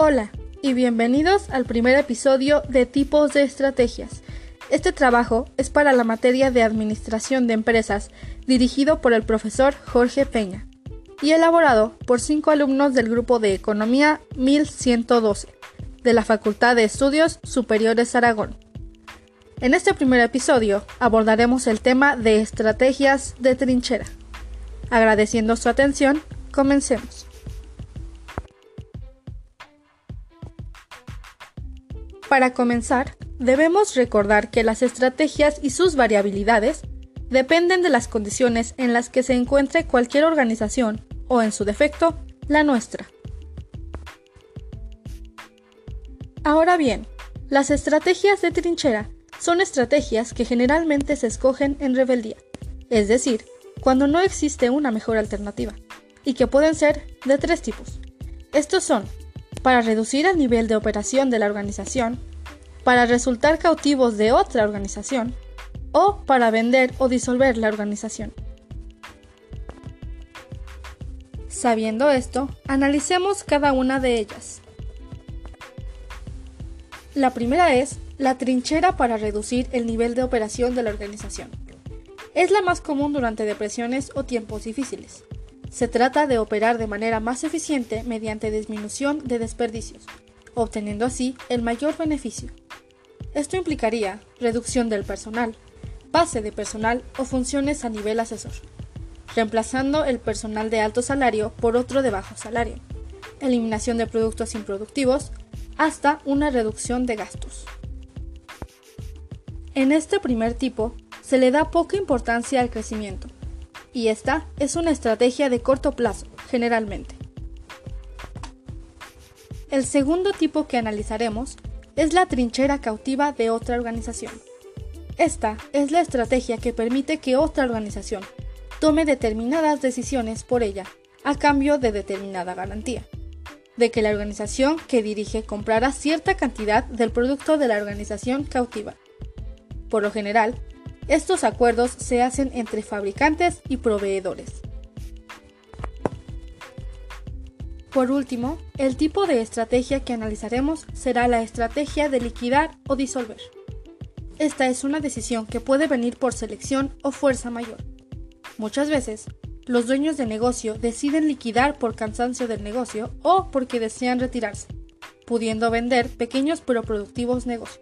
Hola y bienvenidos al primer episodio de Tipos de Estrategias. Este trabajo es para la materia de Administración de Empresas dirigido por el profesor Jorge Peña y elaborado por cinco alumnos del grupo de Economía 1112 de la Facultad de Estudios Superiores Aragón. En este primer episodio abordaremos el tema de estrategias de trinchera. Agradeciendo su atención, comencemos. Para comenzar, debemos recordar que las estrategias y sus variabilidades dependen de las condiciones en las que se encuentre cualquier organización o, en su defecto, la nuestra. Ahora bien, las estrategias de trinchera son estrategias que generalmente se escogen en rebeldía, es decir, cuando no existe una mejor alternativa, y que pueden ser de tres tipos. Estos son para reducir el nivel de operación de la organización, para resultar cautivos de otra organización o para vender o disolver la organización. Sabiendo esto, analicemos cada una de ellas. La primera es la trinchera para reducir el nivel de operación de la organización. Es la más común durante depresiones o tiempos difíciles. Se trata de operar de manera más eficiente mediante disminución de desperdicios, obteniendo así el mayor beneficio. Esto implicaría reducción del personal, base de personal o funciones a nivel asesor, reemplazando el personal de alto salario por otro de bajo salario, eliminación de productos improductivos, hasta una reducción de gastos. En este primer tipo se le da poca importancia al crecimiento, y esta es una estrategia de corto plazo, generalmente. El segundo tipo que analizaremos es la trinchera cautiva de otra organización. Esta es la estrategia que permite que otra organización tome determinadas decisiones por ella a cambio de determinada garantía, de que la organización que dirige comprará cierta cantidad del producto de la organización cautiva. Por lo general, estos acuerdos se hacen entre fabricantes y proveedores. Por último, el tipo de estrategia que analizaremos será la estrategia de liquidar o disolver. Esta es una decisión que puede venir por selección o fuerza mayor. Muchas veces, los dueños de negocio deciden liquidar por cansancio del negocio o porque desean retirarse, pudiendo vender pequeños pero productivos negocios.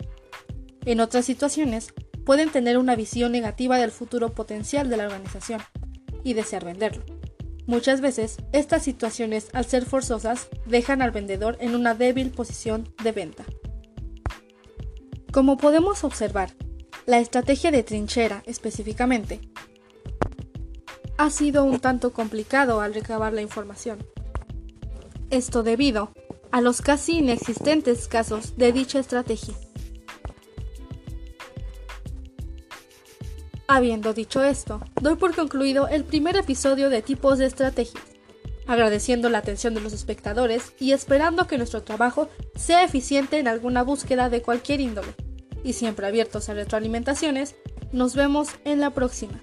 En otras situaciones, pueden tener una visión negativa del futuro potencial de la organización y desear venderlo. Muchas veces, estas situaciones, al ser forzosas, dejan al vendedor en una débil posición de venta. Como podemos observar, la estrategia de trinchera específicamente ha sido un tanto complicado al recabar la información. Esto debido a los casi inexistentes casos de dicha estrategia. Habiendo dicho esto, doy por concluido el primer episodio de tipos de estrategias, agradeciendo la atención de los espectadores y esperando que nuestro trabajo sea eficiente en alguna búsqueda de cualquier índole. Y siempre abiertos a retroalimentaciones, nos vemos en la próxima.